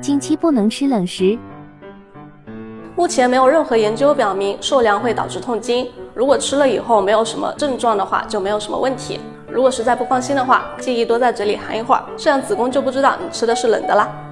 经期不能吃冷食。目前没有任何研究表明受凉会导致痛经如果吃了以后没有什么症状的话就没有什么问题。如果实在不放心的话建议多在嘴里含一会儿这样子宫就不知道你吃的是冷的啦。